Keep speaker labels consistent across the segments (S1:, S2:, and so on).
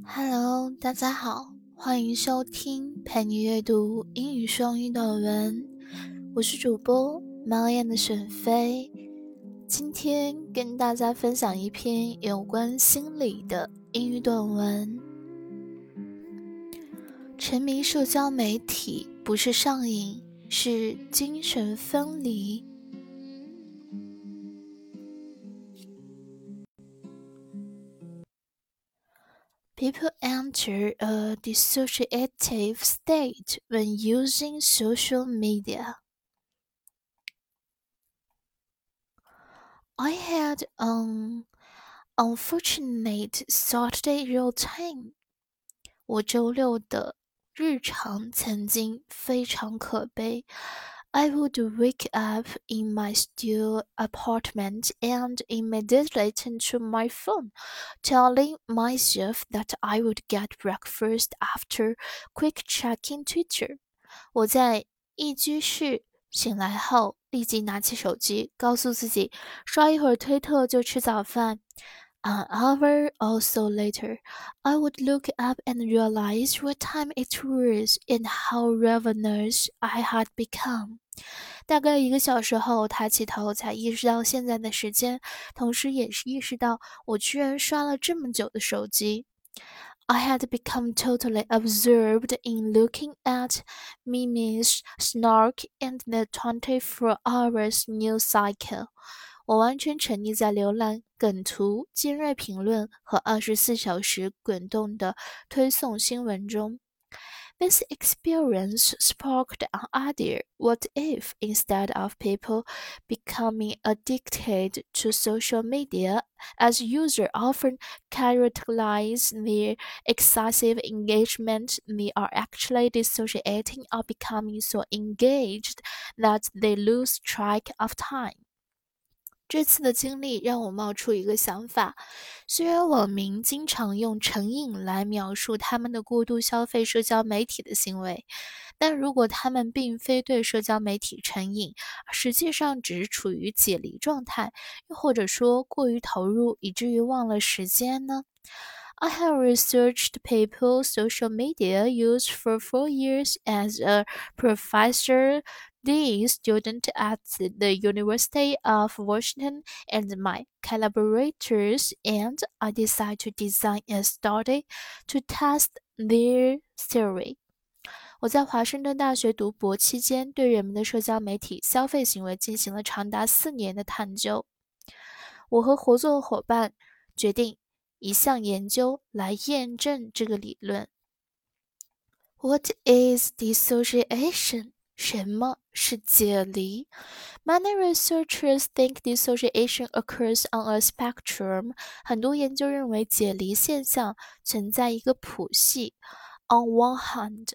S1: Hello，大家好，欢迎收听陪你阅读英语双语短文，我是主播猫眼的沈飞。今天跟大家分享一篇有关心理的英语短文。沉迷社交媒体不是上瘾，是精神分离。People enter a dissociative state when using social media. I had an unfortunate Saturday routine. 我周六的日常曾经非常可悲。 I would wake up in my studio apartment and immediately turn to my phone, telling myself that I would get breakfast after quick checking Twitter. 我在一居室醒来后，立即拿起手机，告诉自己刷一会儿推特就吃早饭。 an hour or so later, I would look up and realize what time it was and how ravenous I had become. 大概一个小时后，抬起头才意识到现在的时间，同时也是意识到我居然刷了这么久的手机。I had become totally absorbed in looking at memes snark and the 24 hours news cycle. 我完全沉溺在浏览梗图、尖锐评论和二十四小时滚动的推送新闻中。This experience sparked an idea what if, instead of people becoming addicted to social media, as users often characterize their excessive engagement, they are actually dissociating or becoming so engaged that they lose track of time? 这次的经历让我冒出一个想法：虽然网民经常用成瘾来描述他们的过度消费社交媒体的行为，但如果他们并非对社交媒体成瘾，实际上只是处于解离状态，又或者说过于投入以至于忘了时间呢？I have researched people's social media use for four years as a professor. The student at the University of Washington and my collaborators and I decided to design a study to test their theory. 我在华盛顿大学读博期间，对人们的社交媒体消费行为进行了长达四年的探究。我和合作伙伴决定一项研究来验证这个理论。What is dissociation? 什么是解离？Many researchers think dissociation occurs on a spectrum。很多研究认为解离现象存在一个谱系。On one hand,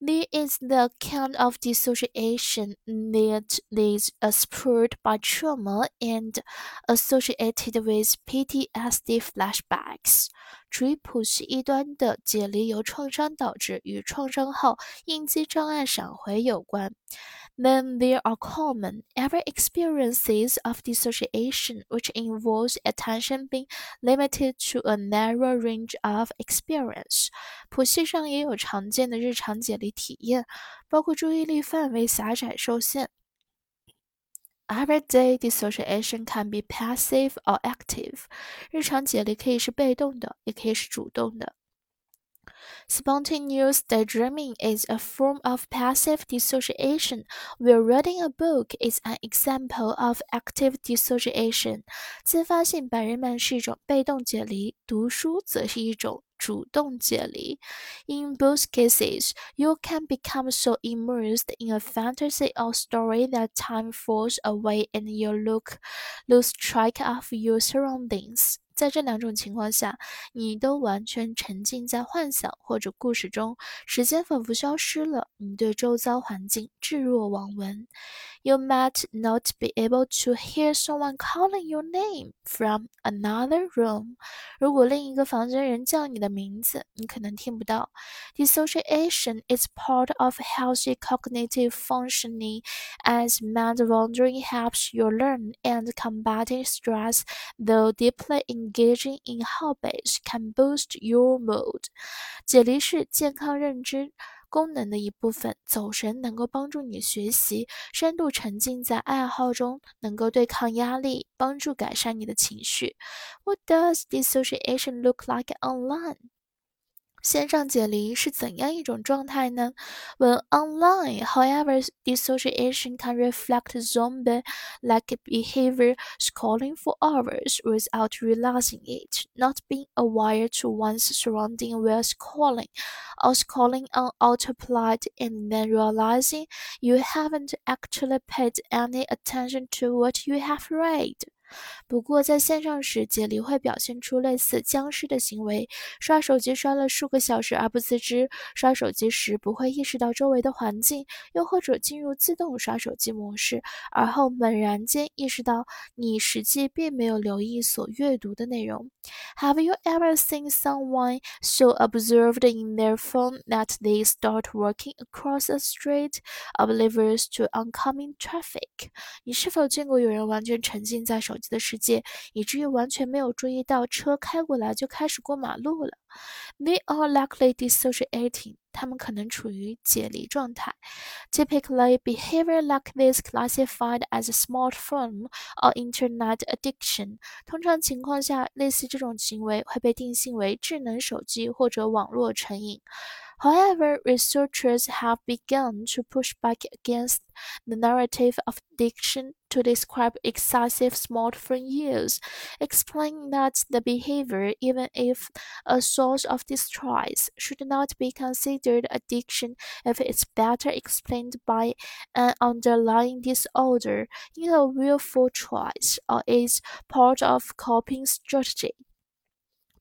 S1: there is the kind of dissociation that is spurred by trauma and associated with PTSD flashbacks. 处于谱系一端的解离由创伤导致，与创伤后应激障碍闪回有关。Then there are common, every experiences of dissociation, which involves attention being limited to a narrow range of experience. 谱系上也有常见的日常解离体验，包括注意力范围狭窄受限。Everyday dissociation can be passive or active。日常解离可以是被动的，也可以是主动的。Spontaneous daydreaming is a form of passive dissociation, where reading a book is an example of active dissociation. 自发性白日梦是一种被动解离，读书则是一种 主动解离。In both cases, you can become so immersed in a fantasy or story that time falls away and you look lose track of your surroundings. 在这两种情况下，你都完全沉浸在幻想或者故事中，时间仿佛消失了，你对周遭环境置若罔闻。You might not be able to hear someone calling your name from another room。如果另一个房间人叫你的名字，你可能听不到。Dissociation is part of healthy cognitive functioning, as mind wandering helps you learn and combating stress, though deeply engaged Engaging in hobbies can boost your mood。解离是健康认知功能的一部分，走神能够帮助你学习，深度沉浸在爱好中能够对抗压力，帮助改善你的情绪。What does dissociation look like online? 线上解离是怎样一种状态呢？When online, however, dissociation can reflect zombie-like behavior, scrolling for hours without realizing it, not being aware to one's surrounding while scrolling, or scrolling on autopilot and then realizing you haven't actually paid any attention to what you have read. 不过，在线上时，解离会表现出类似僵尸的行为，刷手机刷了数个小时而不自知，刷手机时不会意识到周围的环境，又或者进入自动刷手机模式，而后猛然间意识到你实际并没有留意所阅读的内容。Have you ever seen someone so absorbed in their phone that they start walking across a street, oblivious to oncoming traffic？你是否见过有人完全沉浸在手？的世界，以至于完全没有注意到车开过来就开始过马路了。 They are likely dissociating，他们可能处于解离状态。Typically, behavior like this classified as a smartphone or internet addiction。通常情况下，类似这种行为会被定性为智能手机或者网络成瘾。 However, researchers have begun to push back against the narrative of addiction to describe excessive smartphone use, explaining that the behavior, even if a source of distress, should not be considered addiction if it's better explained by an underlying disorder in a willful choice or is part of coping strategy.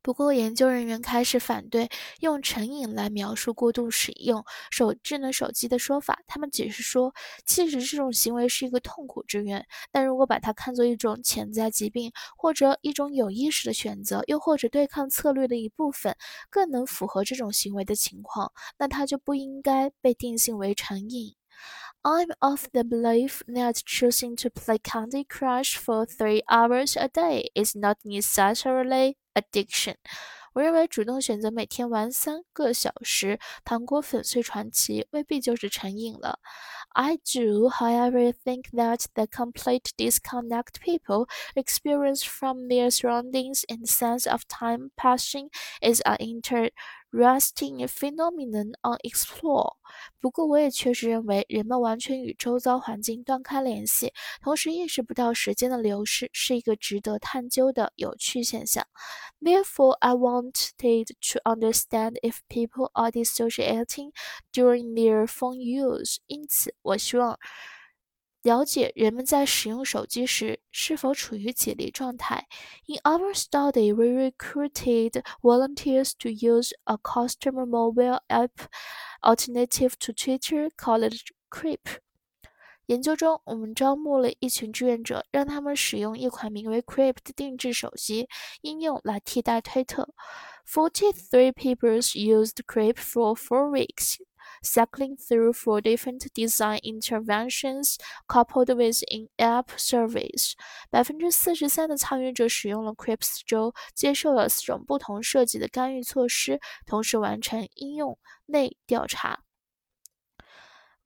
S1: 不过，研究人员开始反对用成瘾来描述过度使用手智能手机的说法。他们解释说，其实这种行为是一个痛苦之源，但如果把它看作一种潜在疾病，或者一种有意识的选择，又或者对抗策略的一部分，更能符合这种行为的情况，那它就不应该被定性为成瘾。I'm of the belief that choosing to play Candy Crush for three hours a day is not necessarily addiction. 我认为主动选择每天玩三个小时《糖果粉碎传奇》未必就是成瘾了。I do, however, think that the complete disconnect people experience from their surroundings and sense of time passing is an inter Resting phenomenon on explore。不过，我也确实认为，人们完全与周遭环境断开联系，同时意识不到时间的流逝，是一个值得探究的有趣现象。Therefore, I wanted to understand if people are dissociating during their phone use。因此， 我希望了解人们在使用手机时是否处于解离状态。In our study, we recruited volunteers to use a customer mobile app alternative to Twitter called Chirp. 研究中，我们招募了一群志愿者，让他们使用一款名为 Chirp 的定制手机应用来替代推特。Forty-three people used Creep for four weeks. Cycling through four different design interventions coupled with in-app service。百分之四十三的参与者使用了 Crips 周，接受了四种不同设计的干预措施，同时完成应用内调查。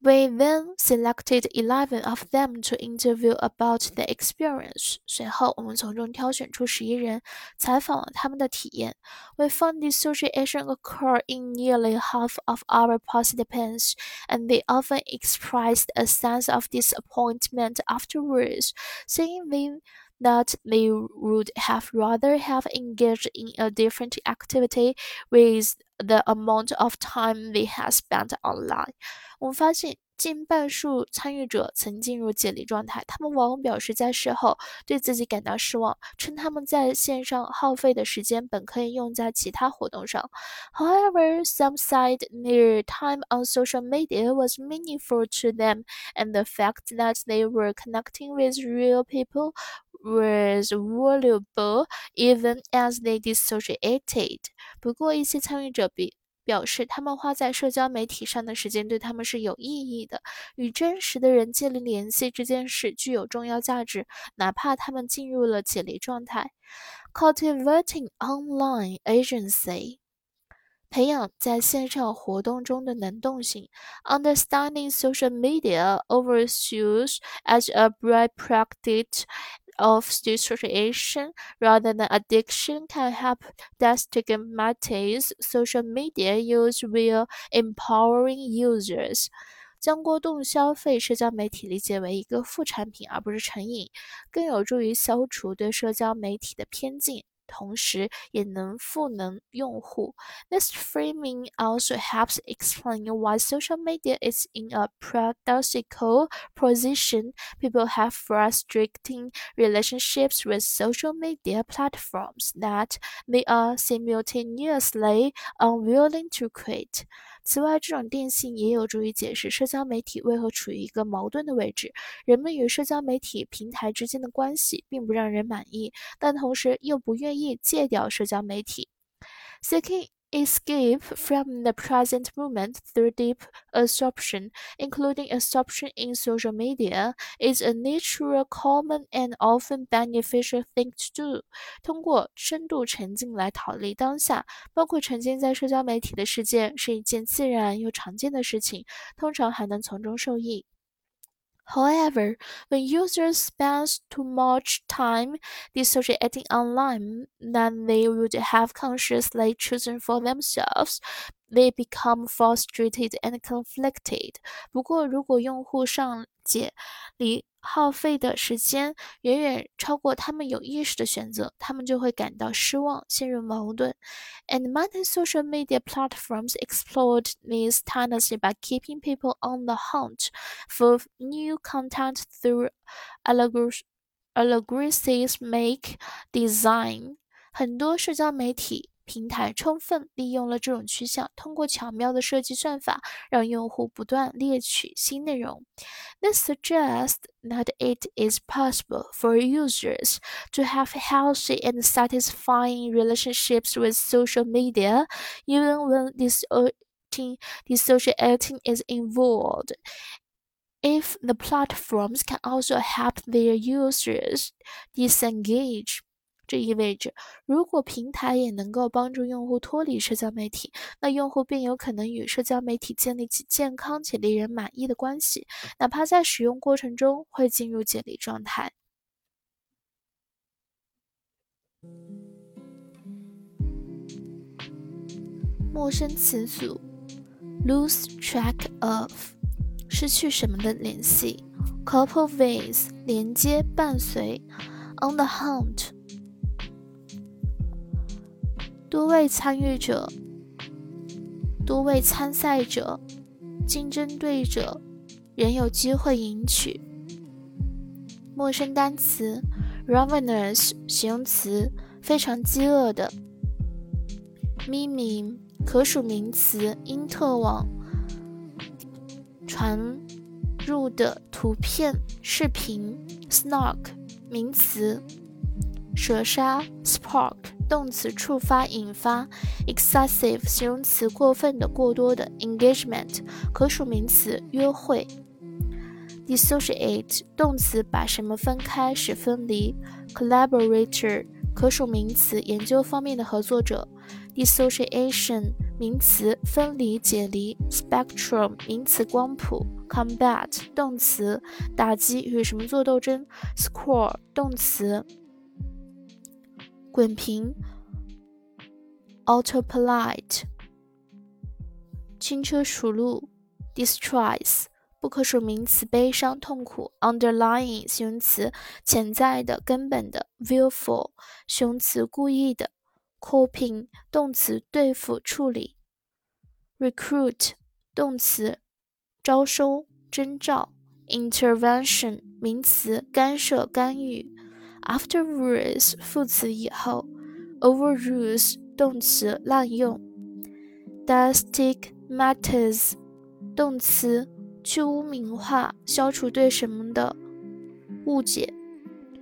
S1: We then selected eleven of them to interview about the experience. 随后，我们从中挑选出十一人，采访了他们的体验。We found dissociation occur in nearly half of our participants, and they often expressed a sense of disappointment afterwards, saying they that they would have rather have engaged in a different activity with the amount of time they had spent online. 我们发现 近半数参与者曾进入解离状态，他们往往表示在事后对自己感到失望，称他们在线上耗费的时间本可以用在其他活动上。However, some said their time on social media was meaningful to them, and the fact that they were connecting with real people was valuable even as they dissociated。不过，一些参与者比表示，他们花在社交媒体上的时间对他们是有意义的。与真实的人建立联系这件事具有重要价值，哪怕他们进入了解离状态。cultivating online agency. 培养在线上活动中的能动性，understanding social media overuse as a byproduct of dissociation rather than addiction can help destigmatize social media use while empowering users. 将过度消费社交媒体理解为一个副产品，而不是成瘾，更有助于消除对社交媒体的偏见。 同时也能赋能用户。This framing also helps explain why social media is in a paradoxical position. People have frustrating relationships with social media platforms that they are simultaneously unwilling to quit. 此外，这种定性也有助于解释社交媒体为何处于一个矛盾的位置。人们与社交媒体平台之间的关系并不让人满意，但同时又不愿意戒掉社交媒体。C.K. escape from the present moment through deep absorption, including absorption in social media, is a natural, common, and often beneficial thing to do. 通过深度沉浸来逃离当下，包括沉浸在社交媒体的世界，是一件自然又常见的事情，通常还能从中受益。 However, when users spend too much time dissociating online than they would have consciously chosen for themselves, they become frustrated and conflicted. 不过，如果用户上解离耗费的时间远远超过他们有意识的选择，他们就会感到失望，陷入矛盾。And many social media platforms exploit this tendency by keeping people on the hunt for new content through algorithmic design。很多社交媒体 平台充分利用了这种趋向，通过巧妙的设计算法，让用户不断猎取新内容。This suggests that it is possible for users to have healthy and satisfying relationships with social media, even when this dissociating is involved. If the platforms can also help their users disengage 这意味着，如果平台也能够帮助用户脱离社交媒体，那用户便有可能与社交媒体建立起健康且令人满意的关系，哪怕在使用过程中会进入解离状态。陌生词组：lose track of，失去什么的联系；couple with，连接伴随；on the hunt。多位参与者、多位参赛者、竞争对手仍有机会赢取。陌生单词：ravenous，形容词，非常饥饿的；meme，可数名词，因特网传入的图片、视频；snark，名词，蛇杀；spark。动词触发、引发；excessive 形容词过分的、过多的；engagement 可数名词约会；dissociate 动词把什么分开、使分离；collaborator 可数名词研究方面的合作者；dissociation 名词分离、解离；spectrum 名词光谱；combat 动词打击、与什么做斗争；score 动词。滚屏，auto polite，轻车熟路，distress，不可数名词，悲伤、痛苦，underlying，形容词，潜在的、根本的，willful，形容词，故意的，coping，动词，对付、处理，recruit，动词，招收、征召，intervention，名词，干涉、干预。Afterwards，副词以后；overuse，动词滥用。；stigmatize，动词去污名化、消除对什么的误解。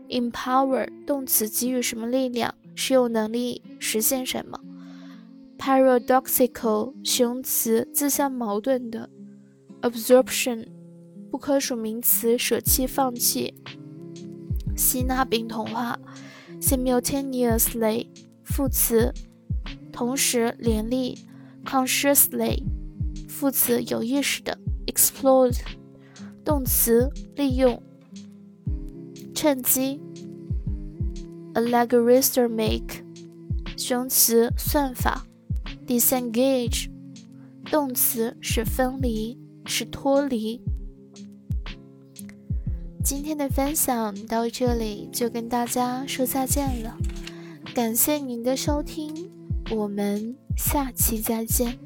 S1: ；empower，动词给予什么力量，使有能力实现什么。；paradoxical，形容词自相矛盾的。；absorption，不可数名词舍弃、放弃。吸纳并同化 simultaneously 副词，同时联立；consciously 副词，有意识的；exploit 动词，利用、趁机；algorithmic 形容词，算法；disengage 动词，使分离，使脱离。今天的分享到这里就跟大家说再见了，感谢您的收听，我们下期再见。